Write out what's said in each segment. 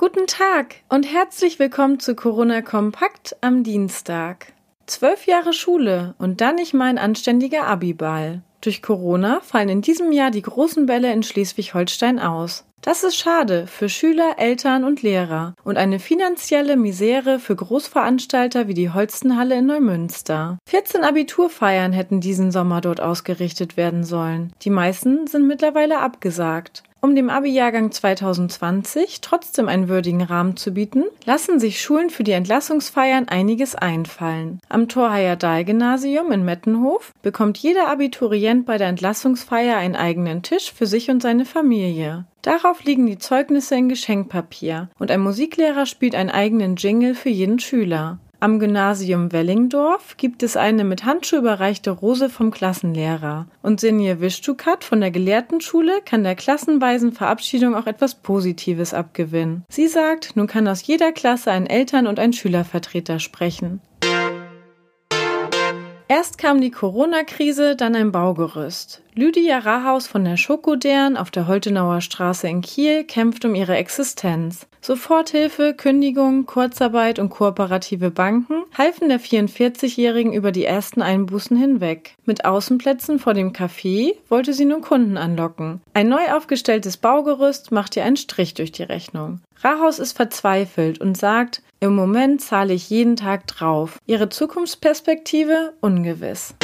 Guten Tag und herzlich willkommen zu Corona Kompakt am Dienstag. Zwölf Jahre Schule und dann nicht mal ein anständiger Abiball. Durch Corona fallen in diesem Jahr die großen Bälle in Schleswig-Holstein aus. Das ist schade für Schüler, Eltern und Lehrer und eine finanzielle Misere für Großveranstalter wie die Holstenhalle in Neumünster. 14 Abiturfeiern hätten diesen Sommer dort ausgerichtet werden sollen. Die meisten sind mittlerweile abgesagt. Um dem Abi-Jahrgang 2020 trotzdem einen würdigen Rahmen zu bieten, lassen sich Schulen für die Entlassungsfeiern einiges einfallen. Am Thor-Heyerdahl-Gymnasium in Mettenhof bekommt jeder Abiturient bei der Entlassungsfeier einen eigenen Tisch für sich und seine Familie. Darauf liegen die Zeugnisse in Geschenkpapier und ein Musiklehrer spielt einen eigenen Jingle für jeden Schüler. Am Gymnasium Wellingdorf gibt es eine mit Handschuh überreichte Rose vom Klassenlehrer. Und Senje Wischtukat von der Gelehrtenschule kann der klassenweisen Verabschiedung auch etwas Positives abgewinnen. Sie sagt, nun kann aus jeder Klasse ein Eltern- und ein Schülervertreter sprechen. Erst kam die Corona-Krise, dann ein Baugerüst. Lydia Rahaus von der Schokodern auf der Holtenauer Straße in Kiel kämpft um ihre Existenz. Soforthilfe, Kündigung, Kurzarbeit und kooperative Banken halfen der 44-Jährigen über die ersten Einbußen hinweg. Mit Außenplätzen vor dem Café wollte sie nun Kunden anlocken. Ein neu aufgestelltes Baugerüst macht ihr einen Strich durch die Rechnung. Rahaus ist verzweifelt und sagt, im Moment zahle ich jeden Tag drauf. Ihre Zukunftsperspektive ungewiss.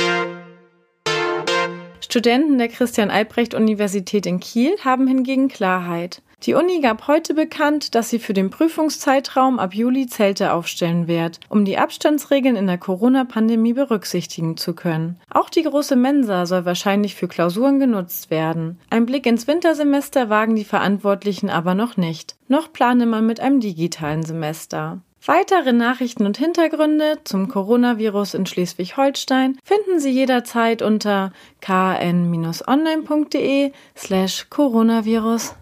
Studenten der Christian Albrecht Universität in Kiel haben hingegen Klarheit. Die Uni gab heute bekannt, dass sie für den Prüfungszeitraum ab Juli Zelte aufstellen wird, um die Abstandsregeln in der Corona-Pandemie berücksichtigen zu können. Auch die große Mensa soll wahrscheinlich für Klausuren genutzt werden. Ein Blick ins Wintersemester wagen die Verantwortlichen aber noch nicht. Noch plane man mit einem digitalen Semester. Weitere Nachrichten und Hintergründe zum Coronavirus in Schleswig-Holstein finden Sie jederzeit unter kn-online.de slash Coronavirus.